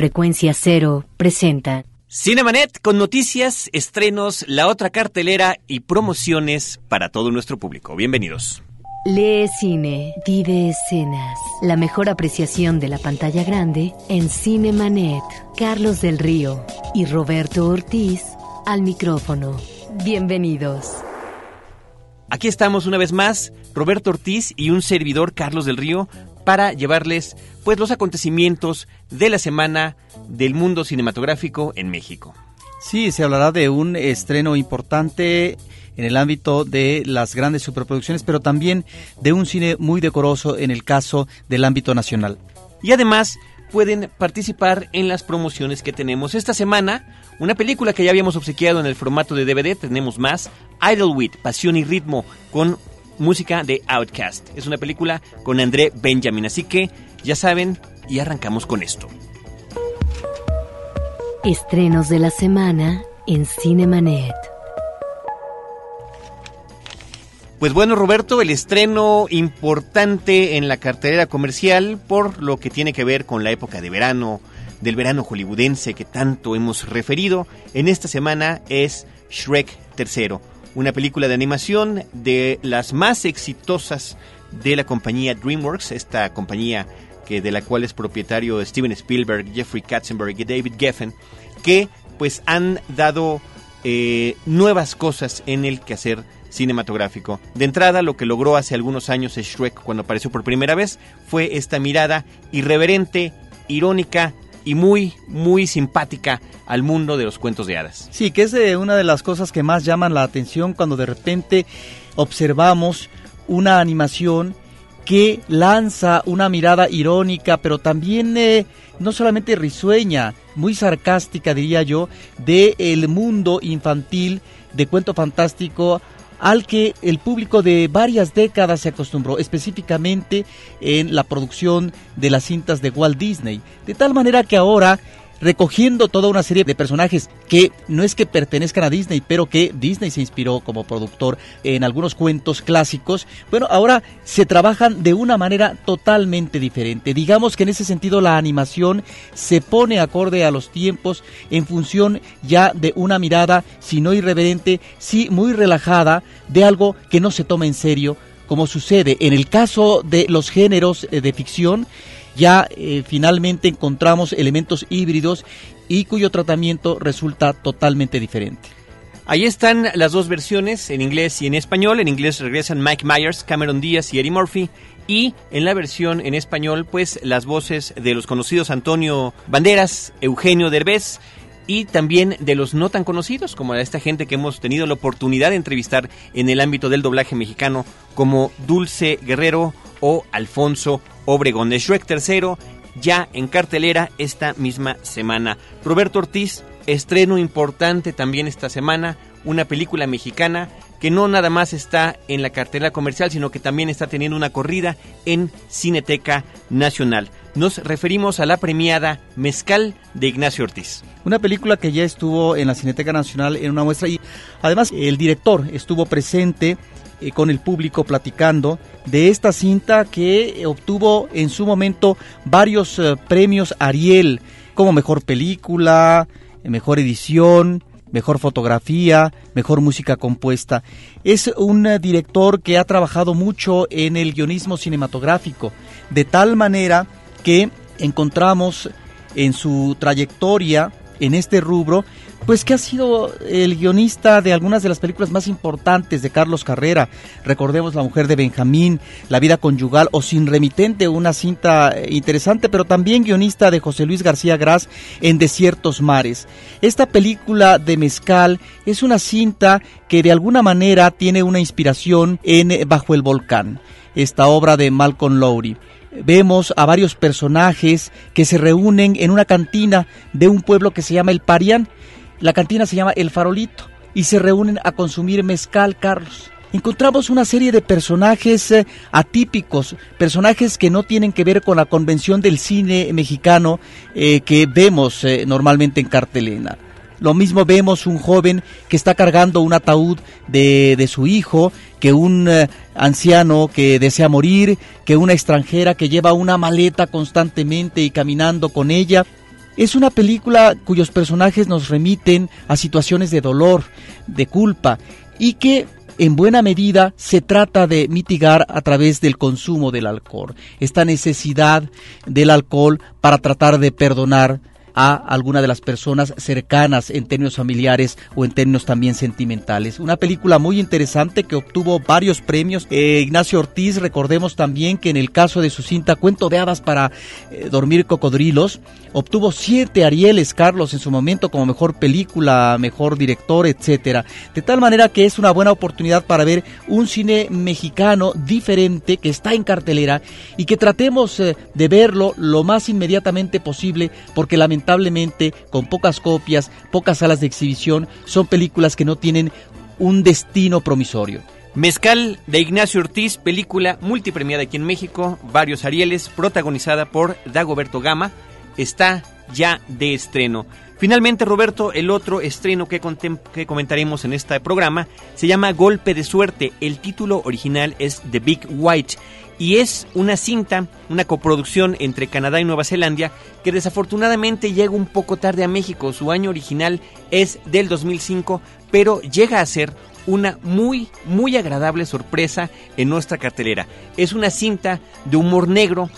Frecuencia Cero presenta Cinemanet con noticias, estrenos, la otra cartelera y promociones para todo nuestro público. Bienvenidos. Lee cine, vive escenas. La mejor apreciación de la pantalla grande en Cinemanet. Carlos del Río y Roberto Ortiz al micrófono. Bienvenidos. Aquí estamos una vez más, Roberto Ortiz y un servidor Carlos del Río para llevarles pues los acontecimientos de la semana del mundo cinematográfico en México. Sí, se hablará de un estreno importante en el ámbito de las grandes superproducciones, pero también de un cine muy decoroso en el caso del ámbito nacional. Y además pueden participar en las promociones que tenemos esta semana. Una película que ya habíamos obsequiado en el formato de DVD, tenemos más, Idlewild, Pasión y Ritmo, con música de Outcast. Es una película con André Benjamin, así que ya saben y arrancamos con esto. Estrenos de la semana en Cinemanet. Pues bueno, Roberto, el estreno importante en la cartelera comercial por lo que tiene que ver con la época de verano, del verano hollywoodense que tanto hemos referido, en esta semana es Shrek III, una película de animación de las más exitosas de la compañía DreamWorks, esta compañía que de la cual es propietario Steven Spielberg, Jeffrey Katzenberg y David Geffen, que pues han dado eh, nuevas cosas en el quehacer cinematográfico. De entrada, lo que logró hace algunos años Shrek cuando apareció por primera vez fue esta mirada irreverente, irónica y muy, muy simpática al mundo de los cuentos de hadas. Sí, que es de una de las cosas que más llaman la atención cuando de repente observamos una animación que lanza una mirada irónica, pero también eh, no solamente risueña, muy sarcástica diría yo, de el mundo infantil de cuento fantástico al que el público de varias décadas se acostumbró, específicamente en la producción de las cintas de Walt Disney. De tal manera que ahora recogiendo toda una serie de personajes que no es que pertenezcan a Disney, pero que Disney se inspiró como productor en algunos cuentos clásicos. Bueno, ahora se trabajan de una manera totalmente diferente. Digamos que en ese sentido la animación se pone acorde a los tiempos en función ya de una mirada, si no irreverente, sí muy relajada, de algo que no se toma en serio, como sucede en el caso de los géneros eh, de ficción ya eh, finalmente encontramos elementos híbridos y cuyo tratamiento resulta totalmente diferente. Ahí están las dos versiones, en inglés y en español. En inglés regresan Mike Myers, Cameron Díaz y Eddie Murphy. Y en la versión en español, pues las voces de los conocidos Antonio Banderas, Eugenio Derbez y también de los no tan conocidos, como esta gente que hemos tenido la oportunidad de entrevistar en el ámbito del doblaje mexicano, como Dulce Guerrero o Alfonso Obregón de Shrek III, ya en cartelera esta misma semana. Roberto Ortiz, estreno importante también esta semana, una película mexicana que no nada más está en la cartelera comercial, sino que también está teniendo una corrida en Cineteca Nacional. Nos referimos a la premiada Mezcal de Ignacio Ortiz. Una película que ya estuvo en la Cineteca Nacional en una muestra y además el director estuvo presente eh, con el público platicando de esta cinta que obtuvo en su momento varios eh, premios Ariel como mejor película, mejor edición, mejor fotografía, mejor música compuesta. Es un eh, director que ha trabajado mucho en el guionismo cinematográfico, de tal manera que encontramos en su trayectoria en este rubro pues que ha sido el guionista de algunas de las películas más importantes de Carlos Carrera. Recordemos La mujer de Benjamín, La vida conyugal o Sin remitente, una cinta interesante, pero también guionista de José Luis García Gras en Desiertos Mares. Esta película de Mezcal es una cinta que de alguna manera tiene una inspiración en Bajo el Volcán, esta obra de Malcolm Lowry vemos a varios personajes que se reúnen en una cantina de un pueblo que se llama El Parián la cantina se llama El Farolito y se reúnen a consumir mezcal, Carlos. Encontramos una serie de personajes eh, atípicos, personajes que no tienen que ver con la convención del cine mexicano eh, que vemos eh, normalmente en cartelena. Lo mismo vemos un joven que está cargando un ataúd de, de su hijo, que un anciano que desea morir, que una extranjera que lleva una maleta constantemente y caminando con ella Es una película cuyos personajes nos remiten a situaciones de dolor, de culpa, y que en buena medida se trata de mitigar a través del consumo del alcohol, esta necesidad del alcohol para tratar de perdonar a alguna de las personas cercanas en términos familiares o en términos también sentimentales. Una película muy interesante que obtuvo varios premios. Eh, Ignacio Ortiz, recordemos también que en el caso de su cinta Cuento de Hadas para eh, Dormir Cocodrilos, obtuvo siete Arieles, Carlos, en su momento como mejor película, mejor director, etcétera. De tal manera que es una buena oportunidad para ver un cine mexicano diferente que está en cartelera y que tratemos eh, de verlo lo más inmediatamente posible porque lamentablemente lamentablemente con pocas copias, pocas salas de exhibición, son películas que no tienen un destino promisorio. Mezcal de Ignacio Ortiz, película multipremiada aquí en México, varios Arieles, protagonizada por Dagoberto Gama, está ya de estreno. Finalmente, Roberto, el otro estreno que, que, comentaremos en este programa se llama Golpe de Suerte. El título original es The Big White y es una cinta, una coproducción entre Canadá y Nueva Zelanda que desafortunadamente llega un poco tarde a México. Su año original es del 2005, pero llega a ser una muy, muy agradable sorpresa en nuestra cartelera. Es una cinta de humor negro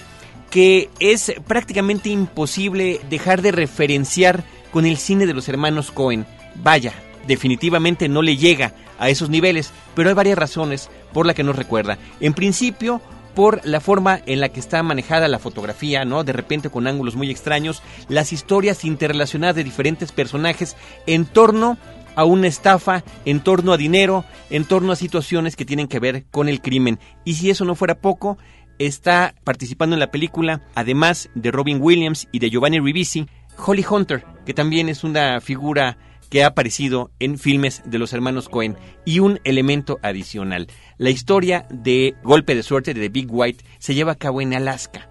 que es prácticamente imposible dejar de referenciar con el cine de los hermanos Cohen. Vaya, definitivamente no le llega a esos niveles, pero hay varias razones por las que nos recuerda. En principio, por la forma en la que está manejada la fotografía, ¿no? De repente con ángulos muy extraños, las historias interrelacionadas de diferentes personajes en torno a una estafa, en torno a dinero, en torno a situaciones que tienen que ver con el crimen. Y si eso no fuera poco, está participando en la película, además de Robin Williams y de Giovanni Ribisi, Holly Hunter, que también es una figura que ha aparecido en filmes de los hermanos Cohen. Y un elemento adicional. La historia de Golpe de Suerte de Big White se lleva a cabo en Alaska.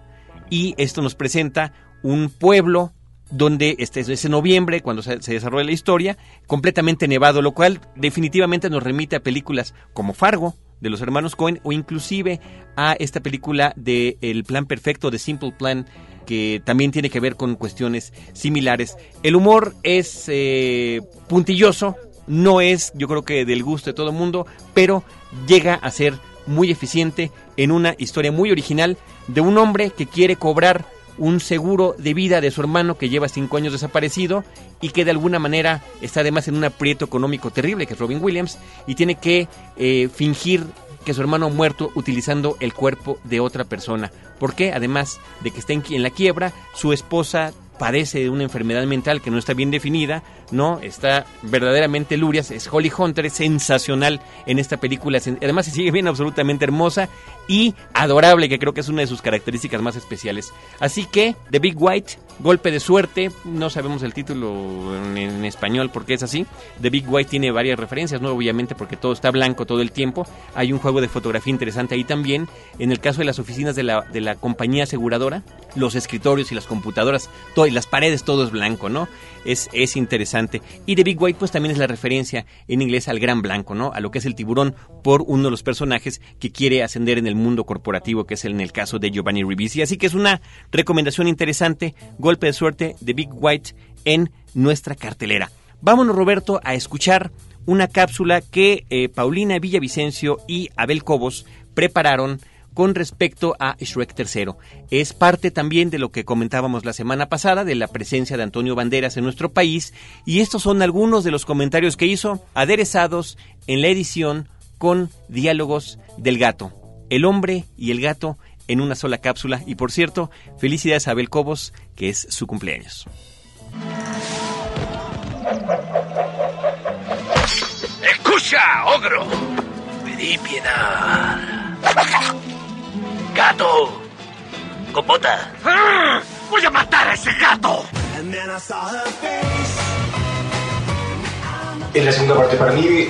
Y esto nos presenta un pueblo donde este es noviembre, cuando se, desarrolla la historia, completamente nevado, lo cual definitivamente nos remite a películas como Fargo, de los hermanos Cohen, o inclusive a esta película de El Plan Perfecto, de Simple Plan, que también tiene que ver con cuestiones similares. El humor es eh, puntilloso, no es yo creo que del gusto de todo el mundo, pero llega a ser muy eficiente en una historia muy original de un hombre que quiere cobrar un seguro de vida de su hermano que lleva cinco años desaparecido y que de alguna manera está además en un aprieto económico terrible, que es Robin Williams, y tiene que eh, fingir que su hermano ha muerto utilizando el cuerpo de otra persona. Porque además de que está en la quiebra, su esposa padece de una enfermedad mental que no está bien definida, ¿no? Está verdaderamente lurias, es Holly Hunter, es sensacional en esta película, además se sigue bien absolutamente hermosa y adorable, que creo que es una de sus características más especiales. Así que, The Big White, Golpe de Suerte, no sabemos el título en, español porque es así, The Big White tiene varias referencias, ¿no? Obviamente porque todo está blanco todo el tiempo, hay un juego de fotografía interesante ahí también, en el caso de las oficinas de la, de la compañía aseguradora, los escritorios y las computadoras, todo, y las paredes todo es blanco, ¿no? Es, es interesante. Y The Big White pues también es la referencia en inglés al gran blanco, ¿no? A lo que es el tiburón por uno de los personajes que quiere ascender en el mundo corporativo, que es en el caso de Giovanni Ribisi. Así que es una recomendación interesante, golpe de suerte de Big White en nuestra cartelera. Vámonos, Roberto, a escuchar una cápsula que eh, Paulina Villavicencio y Abel Cobos prepararon con respecto a Shrek III. Es parte también de lo que comentábamos la semana pasada de la presencia de Antonio Banderas en nuestro país y estos son algunos de los comentarios que hizo aderezados en la edición con diálogos del gato, el hombre y el gato en una sola cápsula y por cierto, felicidades a Abel Cobos que es su cumpleaños. Escucha, ogro, pedí piedad. ¡Gato! ¡Copota! ¡Ah! ¡Voy a matar a ese gato! En la segunda parte, para mí,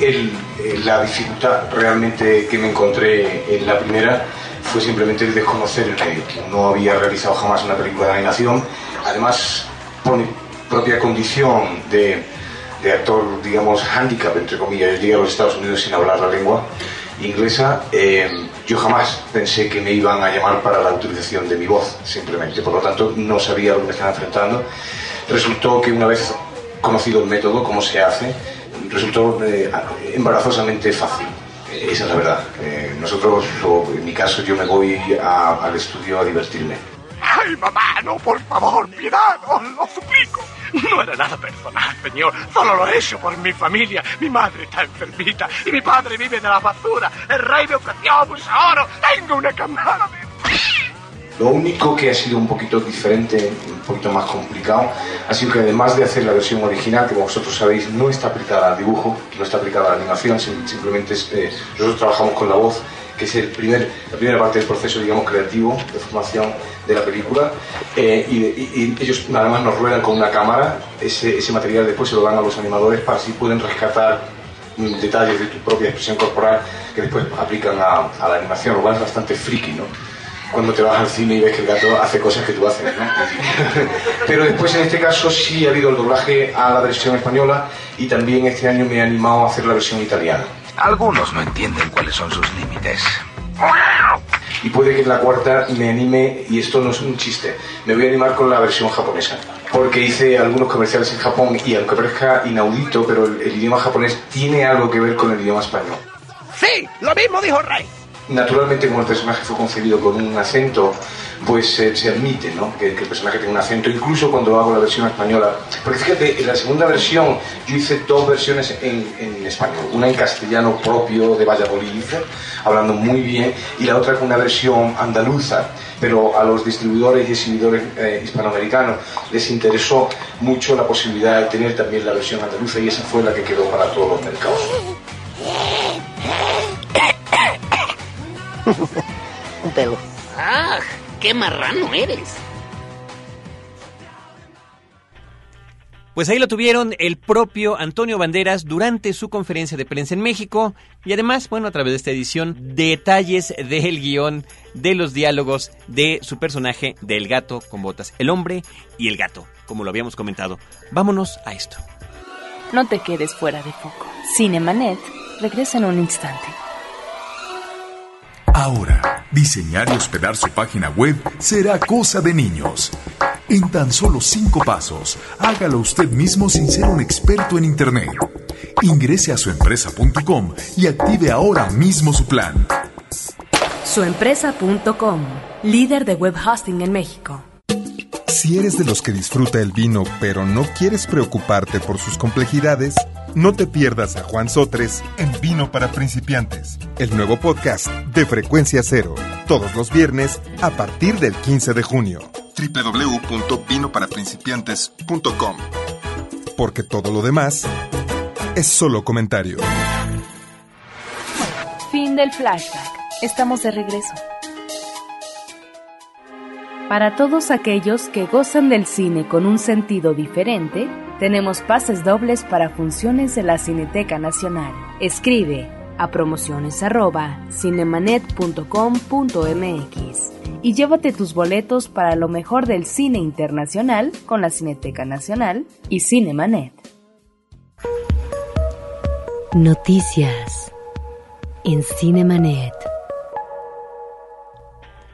la dificultad realmente que me encontré en la primera fue simplemente el desconocer el medio. No había realizado jamás una película de animación. Además, por mi propia condición de, de actor, digamos, handicap, entre comillas, llegué a los Estados Unidos sin hablar la lengua inglesa, eh, yo jamás pensé que me iban a llamar para la utilización de mi voz, simplemente. Por lo tanto, no sabía lo que me estaba enfrentando. resultó que una vez conocido el método, cómo se hace, resultó eh, embarazosamente fácil. Esa es la verdad. Eh, nosotros, o en mi caso, yo me voy a- al estudio a divertirme. ¡Ay, mamá, no, por favor, piedad, os lo suplico! No era nada personal, señor. Solo lo he hecho por mi familia. Mi madre está enfermita y mi padre vive de la basura. El rey me ofreció mucho oro. Tengo una camada de... Lo único que ha sido un poquito diferente, un poquito más complicado, ha sido que además de hacer la versión original, que como vosotros sabéis no está aplicada al dibujo, no está aplicada a la animación, sim- simplemente es, eh, nosotros trabajamos con la voz, que es el primer, la primera parte del proceso, digamos, creativo de formación de la película, eh, y, y- y ellos nada más nos ruedan con una cámara, ese, ese material después se lo dan a los animadores para así pueden rescatar mm, detalles de tu propia expresión corporal que después aplican a, a la animación, lo cual es bastante friki, ¿no? Cuando te vas al cine y ves que el gato hace cosas que tú haces, ¿no? Pero después en este caso sí ha habido el doblaje a la versión española y también este año me he animado a hacer la versión italiana. Algunos no entienden cuáles son sus límites. Y puede que en la cuarta me anime, y esto no es un chiste, me voy a animar con la versión japonesa. Porque hice algunos comerciales en Japón y aunque parezca inaudito, pero el, el idioma japonés tiene algo que ver con el idioma español. Sí, lo mismo dijo rey. Naturalmente, como el personaje fue concebido con un acento, pues eh, se admite ¿no? que, que el personaje tenga un acento, incluso cuando hago la versión española. Porque fíjate, en la segunda versión yo hice dos versiones en, en español, una en castellano propio de Valladolid, hablando muy bien, y la otra con una versión andaluza. Pero a los distribuidores y exhibidores eh, hispanoamericanos les interesó mucho la posibilidad de tener también la versión andaluza y esa fue la que quedó para todos los mercados. Un pelo. ¡Ah! ¡Qué marrano eres! Pues ahí lo tuvieron el propio Antonio Banderas durante su conferencia de prensa en México y además, bueno, a través de esta edición, detalles del guion, de los diálogos de su personaje del gato con botas, el hombre y el gato, como lo habíamos comentado. Vámonos a esto. No te quedes fuera de foco. Cinemanet regresa en un instante. Ahora, diseñar y hospedar su página web será cosa de niños. En tan solo cinco pasos, hágalo usted mismo sin ser un experto en Internet. Ingrese a suempresa.com y active ahora mismo su plan. Suempresa.com, líder de web hosting en México. Si eres de los que disfruta el vino pero no quieres preocuparte por sus complejidades, no te pierdas a Juan Sotres en Vino para Principiantes, el nuevo podcast de Frecuencia Cero, todos los viernes a partir del 15 de junio. www.vinoparaprincipiantes.com Porque todo lo demás es solo comentario. Fin del flashback. Estamos de regreso. Para todos aquellos que gozan del cine con un sentido diferente, tenemos pases dobles para funciones de la Cineteca Nacional. Escribe a promociones@cinemanet.com.mx y llévate tus boletos para lo mejor del cine internacional con la Cineteca Nacional y Cinemanet. Noticias en Cinemanet.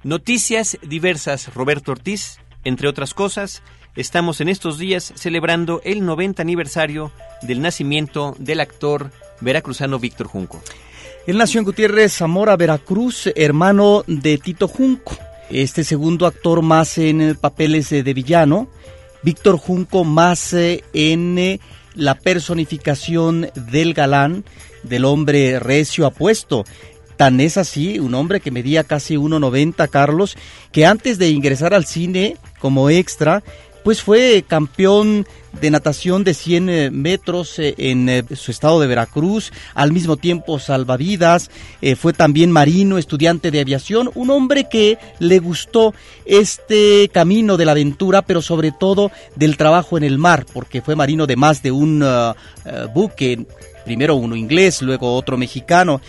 Noticias diversas, Roberto Ortiz, entre otras cosas, estamos en estos días celebrando el 90 aniversario del nacimiento del actor veracruzano Víctor Junco. Él nació en Gutiérrez, Zamora, Veracruz, hermano de Tito Junco. Este segundo actor más en papeles eh, de villano. Víctor Junco más eh, en eh, la personificación del galán, del hombre recio apuesto. Tan es así, un hombre que medía casi 1,90 Carlos, que antes de ingresar al cine como extra, pues fue campeón de natación de 100 eh, metros eh, en eh, su estado de Veracruz, al mismo tiempo salvavidas, fue también marino, estudiante de aviación, un hombre que le gustó este camino de la aventura, pero sobre todo del trabajo en el mar, porque fue marino de más de un buque, primero uno inglés, luego otro mexicano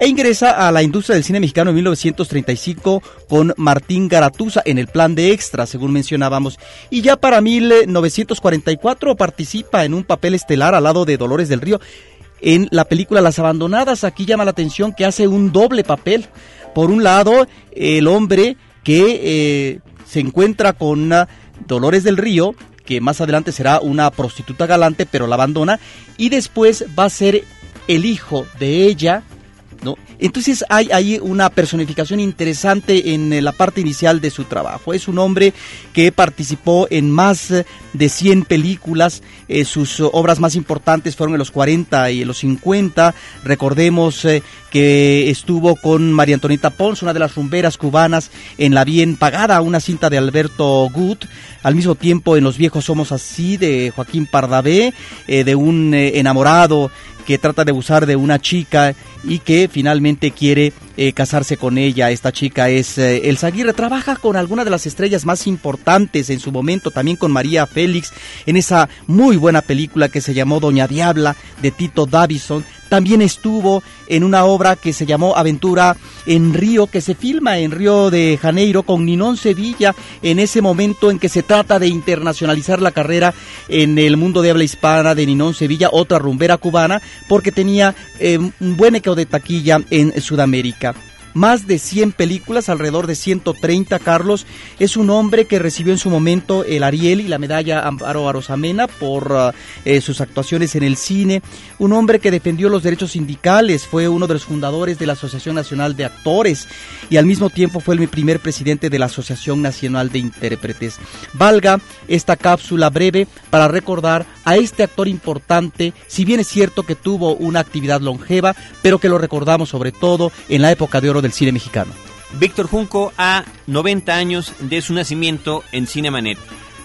e ingresa a la industria del cine mexicano en 1935 con Martín Garatuza en el plan de extra, según mencionábamos. Y ya para 1944 participa en un papel estelar al lado de Dolores del Río en la película Las Abandonadas. Aquí llama la atención que hace un doble papel. Por un lado, el hombre que eh, se encuentra con Dolores del Río, que más adelante será una prostituta galante, pero la abandona, y después va a ser el hijo de ella, Entonces hay ahí una personificación interesante en eh, la parte inicial de su trabajo. Es un hombre que participó en más eh, de 100 películas. Eh, sus obras más importantes fueron en los 40 y en los 50. Recordemos que estuvo con María Antonieta Pons, una de las rumberas cubanas, en La Bien Pagada, una cinta de Alberto Gut. Al mismo tiempo en Los Viejos Somos Así, de Joaquín Pardavé, de un enamorado que trata de abusar de una chica y que finalmente quiere eh, casarse con ella. Esta chica es eh, Aguirre. Trabaja con alguna de las estrellas más importantes en su momento, también con María Félix, en esa muy buena película que se llamó Doña Diabla de Tito Davison. También estuvo en una obra que se llamó Aventura en Río, que se filma en Río de Janeiro con Ninón Sevilla, en ese momento en que se trata de internacionalizar la carrera en el mundo de habla hispana de Ninón Sevilla, otra rumbera cubana, porque tenía eh, un buen eco de taquilla en Sudamérica más de 100 películas, alrededor de 130, Carlos. Es un hombre que recibió en su momento el Ariel y la medalla Amparo Arosamena por uh, eh, sus actuaciones en el cine. Un hombre que defendió los derechos sindicales, fue uno de los fundadores de la Asociación Nacional de Actores y al mismo tiempo fue el primer presidente de la Asociación Nacional de Intérpretes. Valga esta cápsula breve para recordar a este actor importante, si bien es cierto que tuvo una actividad longeva, pero que lo recordamos sobre todo en la época de oro del cine mexicano. Víctor Junco a 90 años de su nacimiento en Cinemanet.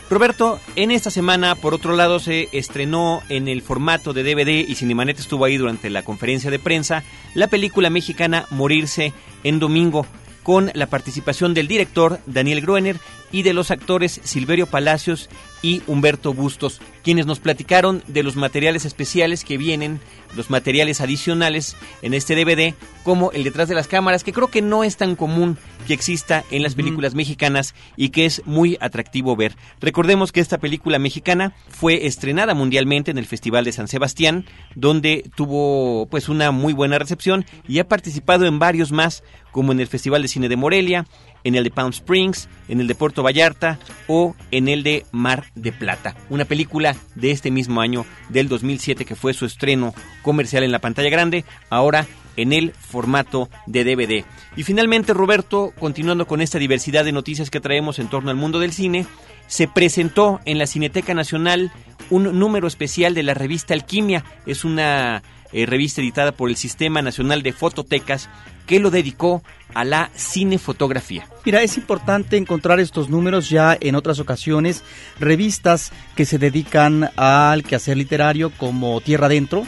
Roberto, en esta semana, por otro lado, se estrenó en el formato de DVD y Cinemanet estuvo ahí durante la conferencia de prensa la película mexicana Morirse en Domingo, con la participación del director Daniel Gruener y de los actores Silverio Palacios y Humberto Bustos, quienes nos platicaron de los materiales especiales que vienen, los materiales adicionales en este DVD, como el detrás de las cámaras, que creo que no es tan común que exista en las películas mexicanas y que es muy atractivo ver. Recordemos que esta película mexicana fue estrenada mundialmente en el Festival de San Sebastián, donde tuvo pues una muy buena recepción y ha participado en varios más, como en el Festival de Cine de Morelia, en el de Palm Springs, en el de Puerto Vallarta o en el de Mar de Plata. Una película de este mismo año, del 2007, que fue su estreno comercial en la pantalla grande, ahora en el formato de DVD. Y finalmente, Roberto, continuando con esta diversidad de noticias que traemos en torno al mundo del cine, se presentó en la Cineteca Nacional un número especial de la revista Alquimia. Es una eh, revista editada por el Sistema Nacional de Fototecas que lo dedicó a la cinefotografía. Mira, es importante encontrar estos números ya en otras ocasiones, revistas que se dedican al quehacer literario como Tierra Adentro,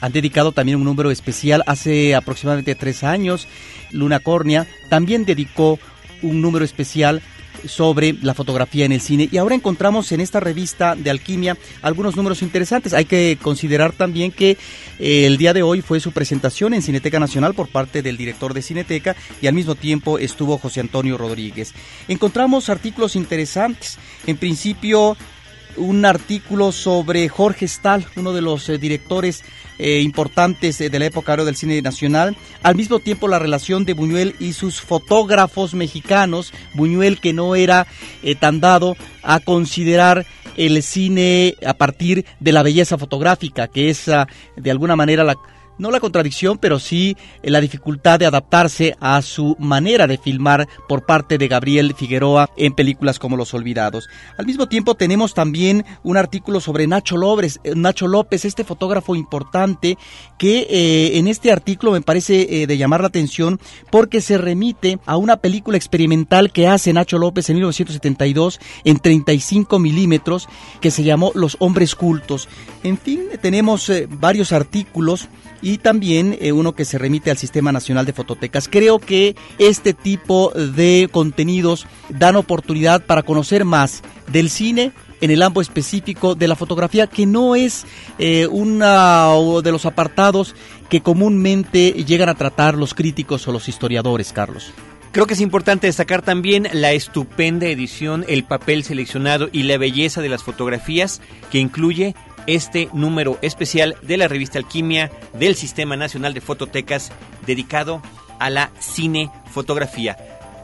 han dedicado también un número especial hace aproximadamente tres años, Luna Córnea también dedicó un número especial sobre la fotografía en el cine. Y ahora encontramos en esta revista de Alquimia algunos números interesantes. Hay que considerar también que eh, el día de hoy fue su presentación en Cineteca Nacional por parte del director de Cineteca y al mismo tiempo estuvo José Antonio Rodríguez. Encontramos artículos interesantes. En principio, un artículo sobre Jorge Stahl, uno de los eh, directores eh, importantes de la época del cine nacional. Al mismo tiempo la relación de Buñuel y sus fotógrafos mexicanos. Buñuel que no era eh, tan dado a considerar el cine a partir de la belleza fotográfica, que es de alguna manera la no la contradicción, pero sí eh, la dificultad de adaptarse a su manera de filmar por parte de Gabriel Figueroa en películas como Los Olvidados. Al mismo tiempo tenemos también un artículo sobre Nacho López, eh, Nacho López este fotógrafo importante que eh, en este artículo me parece de llamar la atención porque se remite a una película experimental que hace Nacho López en 1972 en 35 milímetros que se llamó Los Hombres Cultos. En fin, tenemos varios artículos y también eh, uno que se remite al Sistema Nacional de Fototecas. Creo que este tipo de contenidos dan oportunidad para conocer más del cine en el ámbito específico de la fotografía, que no es eh, uno de los apartados que comúnmente llegan a tratar los críticos o los historiadores, Carlos. Creo que es importante destacar también la estupenda edición, el papel seleccionado y la belleza de las fotografías que incluye este número especial de la revista Alquimia del Sistema Nacional de Fototecas dedicado a la cinefotografía.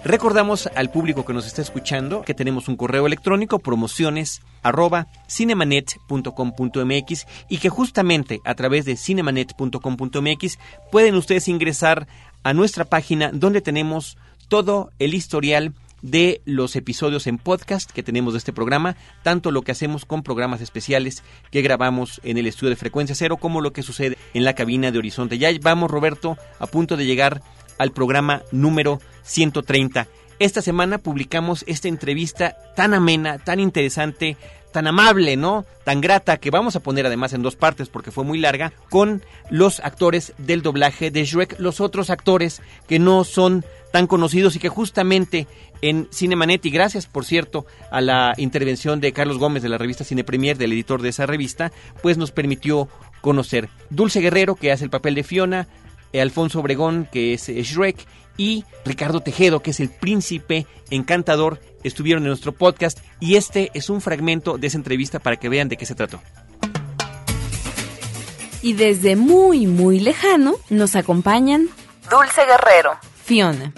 Recordamos al público que nos está escuchando que tenemos un correo electrónico promociones arroba cinemanet.com.mx y que justamente a través de cinemanet.com.mx pueden ustedes ingresar a nuestra página donde tenemos todo el historial de los episodios en podcast que tenemos de este programa, tanto lo que hacemos con programas especiales que grabamos en el estudio de Frecuencia Cero, como lo que sucede en la cabina de Horizonte. Ya vamos, Roberto, a punto de llegar al programa número 130. Esta semana publicamos esta entrevista tan amena, tan interesante, tan amable, ¿no? Tan grata que vamos a poner además en dos partes porque fue muy larga con los actores del doblaje de Shrek, los otros actores que no son tan conocidos y que justamente en Cinemanet y gracias por cierto a la intervención de Carlos Gómez de la revista Cine Premier, del editor de esa revista, pues nos permitió conocer Dulce Guerrero que hace el papel de Fiona, Alfonso Obregón que es Shrek y Ricardo Tejedo que es el príncipe encantador estuvieron en nuestro podcast y este es un fragmento de esa entrevista para que vean de qué se trató. Y desde muy muy lejano nos acompañan Dulce Guerrero, Fiona.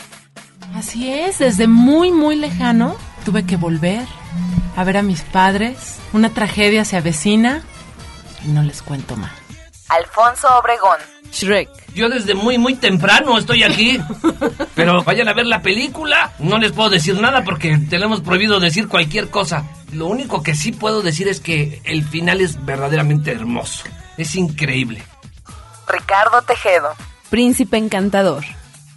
Así es, desde muy, muy lejano tuve que volver a ver a mis padres. Una tragedia se avecina y no les cuento más. Alfonso Obregón, Shrek. Yo desde muy, muy temprano estoy aquí. Pero vayan a ver la película. No les puedo decir nada porque tenemos prohibido decir cualquier cosa. Lo único que sí puedo decir es que el final es verdaderamente hermoso. Es increíble. Ricardo Tejedo, Príncipe Encantador.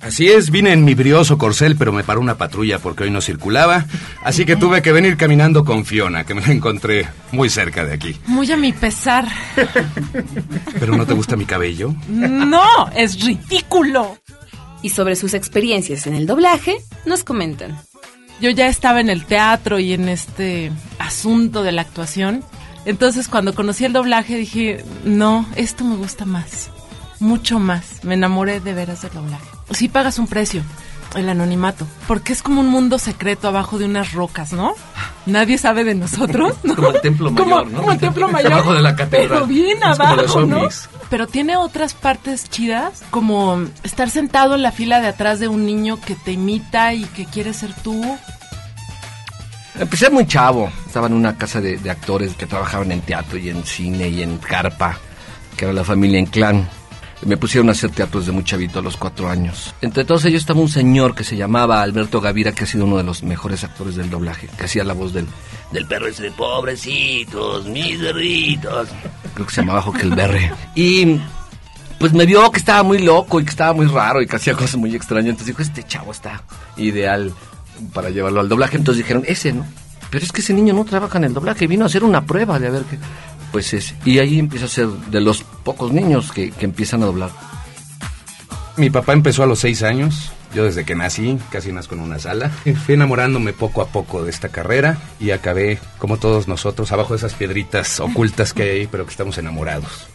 Así es, vine en mi brioso corcel, pero me paró una patrulla porque hoy no circulaba. Así que tuve que venir caminando con Fiona, que me la encontré muy cerca de aquí. Muy a mi pesar. ¿Pero no te gusta mi cabello? No, es ridículo. Y sobre sus experiencias en el doblaje, nos comentan. Yo ya estaba en el teatro y en este asunto de la actuación. Entonces cuando conocí el doblaje dije, no, esto me gusta más. Mucho más. Me enamoré de veras del doblaje sí pagas un precio, el anonimato, porque es como un mundo secreto abajo de unas rocas, ¿no? Nadie sabe de nosotros. ¿no? Como el templo mayor, ¿no? Como el templo mayor. Abajo de la catedral. Pero bien abajo, ¿no? Pero tiene otras partes chidas, como estar sentado en la fila de atrás de un niño que te imita y que quiere ser tú. Empecé muy chavo. Estaba en una casa de, de actores que trabajaban en teatro y en cine y en carpa, que era la familia en clan me pusieron a hacer teatro desde muy chavito, a los cuatro años. Entre todos ellos estaba un señor que se llamaba Alberto Gavira, que ha sido uno de los mejores actores del doblaje, que hacía la voz del, del perro ese de pobrecitos, mis perritos. Creo que se llamaba Berre. Y pues me vio que estaba muy loco y que estaba muy raro y que hacía cosas muy extrañas. Entonces dijo, este chavo está ideal para llevarlo al doblaje. Entonces dijeron, ese, ¿no? Pero es que ese niño no trabaja en el doblaje, vino a hacer una prueba de a ver qué pues es, y ahí empieza a ser de los pocos niños que, empiezan a doblar. Mi papá empezó a los seis años, yo desde que nací, casi nazco en una sala. Fui enamorándome poco a poco de esta carrera y acabé, como todos nosotros, abajo de esas piedritas ocultas que hay ahí, pero que estamos enamorados.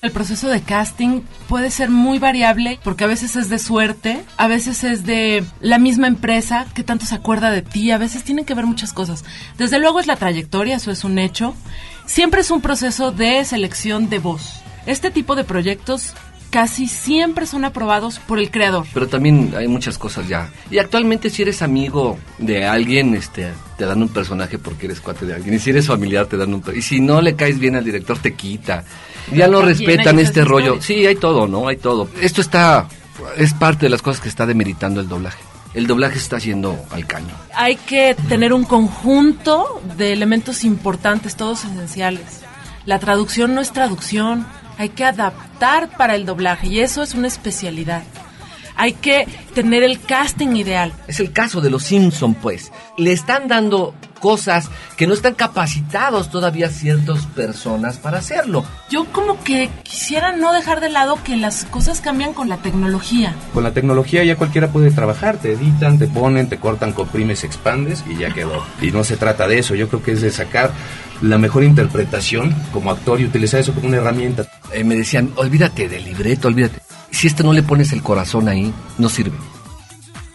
El proceso de casting puede ser muy variable porque a veces es de suerte, a veces es de la misma empresa que tanto se acuerda de ti, a veces tienen que ver muchas cosas. Desde luego es la trayectoria, eso es un hecho. Siempre es un proceso de selección de voz. Este tipo de proyectos casi siempre son aprobados por el creador. Pero también hay muchas cosas ya. Y actualmente si eres amigo de alguien, este, te dan un personaje porque eres cuate de alguien. Y si eres familiar, te dan un... Y si no le caes bien al director, te quita ya no respetan este rollo. Sí, hay todo, ¿no? Hay todo. Esto está, es parte de las cosas que está demeritando el doblaje. El doblaje está haciendo al caño. Hay que tener un conjunto de elementos importantes, todos esenciales. La traducción no es traducción, hay que adaptar para el doblaje y eso es una especialidad. Hay que tener el casting ideal. Es el caso de los Simpson, pues. Le están dando cosas que no están capacitados todavía ciertas personas para hacerlo. Yo como que quisiera no dejar de lado que las cosas cambian con la tecnología. Con la tecnología ya cualquiera puede trabajar, te editan, te ponen, te cortan, comprimes, expandes y ya quedó. Y no se trata de eso, yo creo que es de sacar la mejor interpretación como actor y utilizar eso como una herramienta. Eh, me decían, olvídate del libreto, olvídate. Si esto no le pones el corazón ahí, no sirve.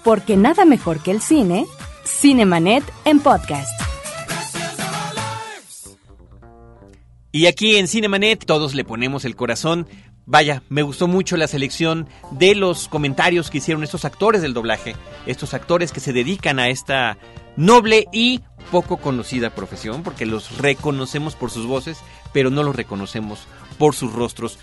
Porque nada mejor que el cine Cinemanet en podcast. Y aquí en Cinemanet todos le ponemos el corazón Vaya, me gustó mucho la selección de los comentarios que hicieron estos actores del doblaje, estos actores que se dedican a esta noble y poco conocida profesión, porque los reconocemos por sus voces, pero no los reconocemos por sus rostros.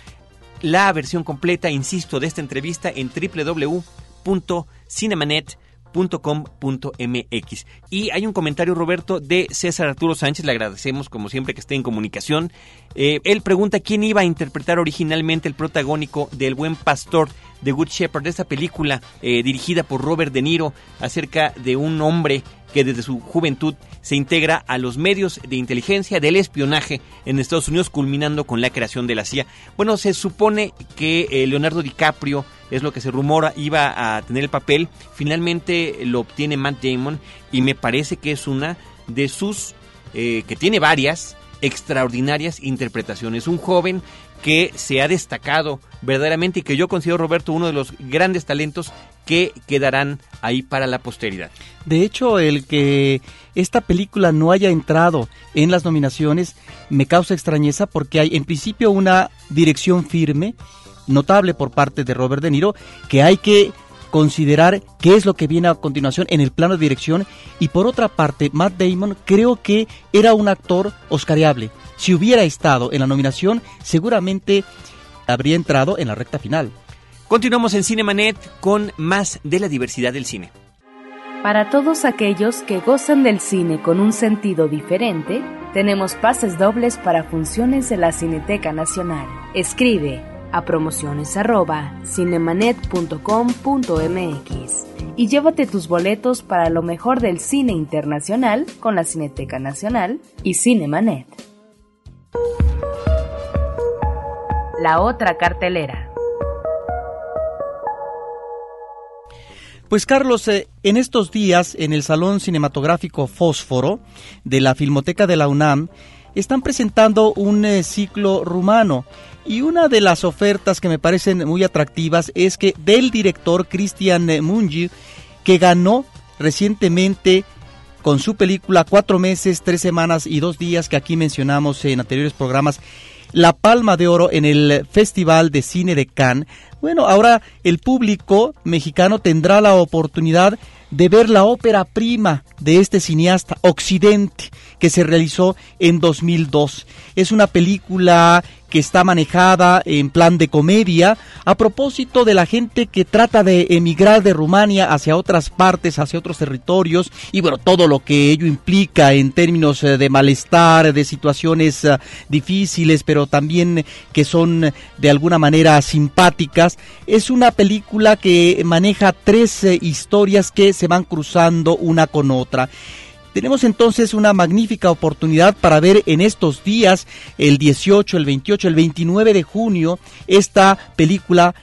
La versión completa, insisto, de esta entrevista en www.cinemanet.com .com.mx. Y hay un comentario, Roberto, de César Arturo Sánchez, le agradecemos como siempre que esté en comunicación. Eh, él pregunta quién iba a interpretar originalmente el protagónico del buen pastor de Good Shepherd, de esta película eh, dirigida por Robert De Niro acerca de un hombre que desde su juventud se integra a los medios de inteligencia del espionaje en Estados Unidos, culminando con la creación de la CIA. Bueno, se supone que eh, Leonardo DiCaprio es lo que se rumora, iba a tener el papel. Finalmente lo obtiene Matt Damon y me parece que es una de sus, eh, que tiene varias extraordinarias interpretaciones. Un joven que se ha destacado verdaderamente y que yo considero, Roberto, uno de los grandes talentos que quedarán ahí para la posteridad. De hecho, el que esta película no haya entrado en las nominaciones me causa extrañeza porque hay en principio una dirección firme notable por parte de Robert De Niro que hay que considerar qué es lo que viene a continuación en el plano de dirección y por otra parte Matt Damon creo que era un actor oscariable. Si hubiera estado en la nominación seguramente habría entrado en la recta final. Continuamos en Cinemanet con más de la diversidad del cine. Para todos aquellos que gozan del cine con un sentido diferente, tenemos pases dobles para funciones de la Cineteca Nacional. Escribe a promociones arroba cinemanet.com.mx y llévate tus boletos para lo mejor del cine internacional con la Cineteca Nacional y Cinemanet. La otra cartelera. Pues Carlos, eh, en estos días en el Salón Cinematográfico Fósforo de la Filmoteca de la UNAM están presentando un eh, ciclo rumano y una de las ofertas que me parecen muy atractivas es que del director Cristian Mungi, que ganó recientemente con su película Cuatro meses, tres semanas y dos días que aquí mencionamos en anteriores programas, la Palma de Oro en el Festival de Cine de Cannes. Bueno, ahora el público mexicano tendrá la oportunidad de ver la ópera prima de este cineasta, Occidente, que se realizó en 2002. Es una película que está manejada en plan de comedia a propósito de la gente que trata de emigrar de Rumania hacia otras partes, hacia otros territorios y bueno, todo lo que ello implica en términos eh, de malestar, de situaciones eh, difíciles, pero también que son de alguna manera simpáticas. Es una película que maneja tres eh, historias que se van cruzando una con otra. Tenemos entonces una magnífica oportunidad para ver en estos días, el 18, el 28, el 29 de junio, esta película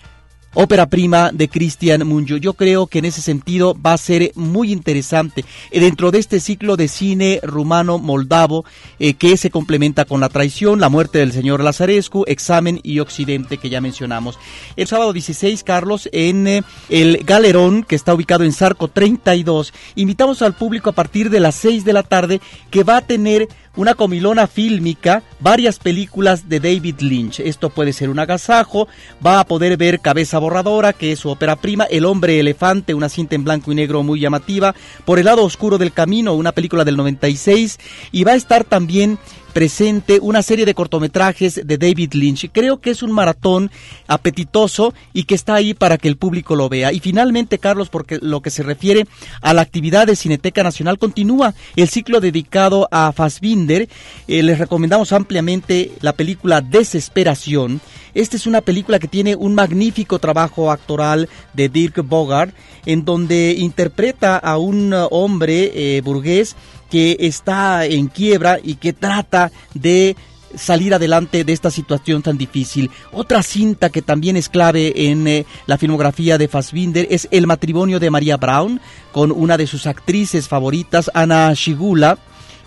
ópera prima de Cristian Munjo. Yo creo que en ese sentido va a ser muy interesante eh, dentro de este ciclo de cine rumano moldavo eh, que se complementa con La traición, La muerte del señor Lazarescu, Examen y Occidente que ya mencionamos. El sábado 16, Carlos, en eh, el Galerón que está ubicado en Sarco 32, invitamos al público a partir de las 6 de la tarde que va a tener una comilona fílmica, varias películas de David Lynch. Esto puede ser un agasajo, va a poder ver Cabeza Borradora, que es su ópera prima, El hombre elefante, una cinta en blanco y negro muy llamativa, Por el lado oscuro del camino, una película del 96, y va a estar también presente una serie de cortometrajes de David Lynch. Creo que es un maratón apetitoso y que está ahí para que el público lo vea. Y finalmente, Carlos, porque lo que se refiere a la actividad de Cineteca Nacional, continúa el ciclo dedicado a Fassbinder. Eh, les recomendamos ampliamente la película Desesperación. Esta es una película que tiene un magnífico trabajo actoral de Dirk Bogart, en donde interpreta a un hombre eh, burgués que está en quiebra y que trata de salir adelante de esta situación tan difícil. Otra cinta que también es clave en eh, la filmografía de Fassbinder es El matrimonio de María Brown con una de sus actrices favoritas, Ana Shigula.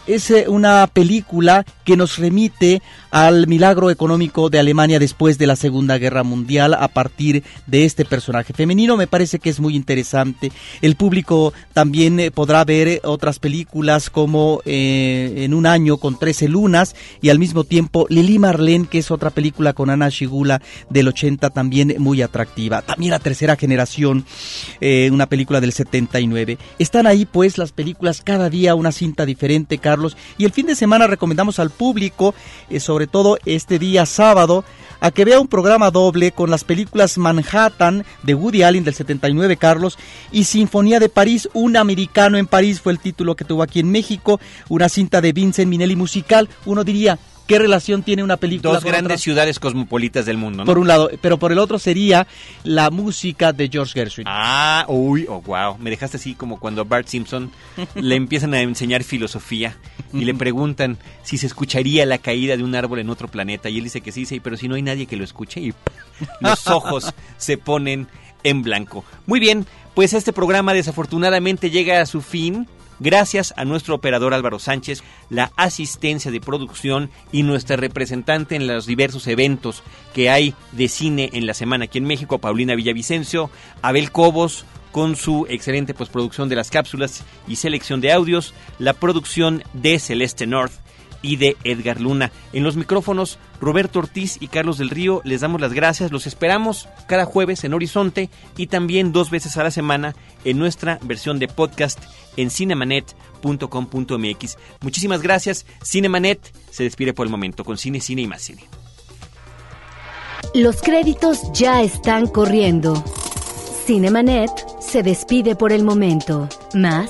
Es eh, una película que nos remite al milagro económico de Alemania después de la Segunda Guerra Mundial a partir de este personaje femenino. Me parece que es muy interesante. El público también eh, podrá ver eh, otras películas como En un año con 13 lunas y al mismo tiempo Lili Marlene, que es otra película con Ana Shigula del 80 también muy atractiva. También la tercera generación, una película del 79. Están ahí pues las películas cada día una cinta diferente, Y el fin de semana recomendamos al público, eh, sobre todo este día sábado, a que vea un programa doble con las películas Manhattan de Woody Allen del 79, Carlos, y Sinfonía de París, un americano en París fue el título que tuvo aquí en México, una cinta de Vincent Minelli musical, uno diría, ¿Qué relación tiene una película Dos grandes ciudades cosmopolitas del mundo, ¿no? Por un lado, pero por el otro sería la música de George Gershwin. Ah, uy, oh, wow. Me dejaste así como cuando a Bart Simpson le empiezan a enseñar filosofía y le preguntan si se escucharía la caída de un árbol en otro planeta. Y él dice que sí, sí, pero si no hay nadie que lo escuche y los ojos se ponen en blanco. Muy bien, pues este programa desafortunadamente llega a su fin gracias a nuestro operador Álvaro Sánchez, la asistencia de producción y nuestra representante en los diversos eventos que hay de cine en la semana aquí en México, Paulina Villavicencio, Abel Cobos, con su excelente postproducción de las cápsulas y selección de audios, la producción de Celeste North y de Edgar Luna. En los micrófonos, Roberto Ortiz y Carlos del Río, les damos las gracias. Los esperamos cada jueves en Horizonte y también dos veces a la semana en nuestra versión de podcast en cinemanet.com.mx. Muchísimas gracias. Cinemanet se despide por el momento con cine, cine y más cine. Los créditos ya están corriendo. Cinemanet se despide por el momento. Más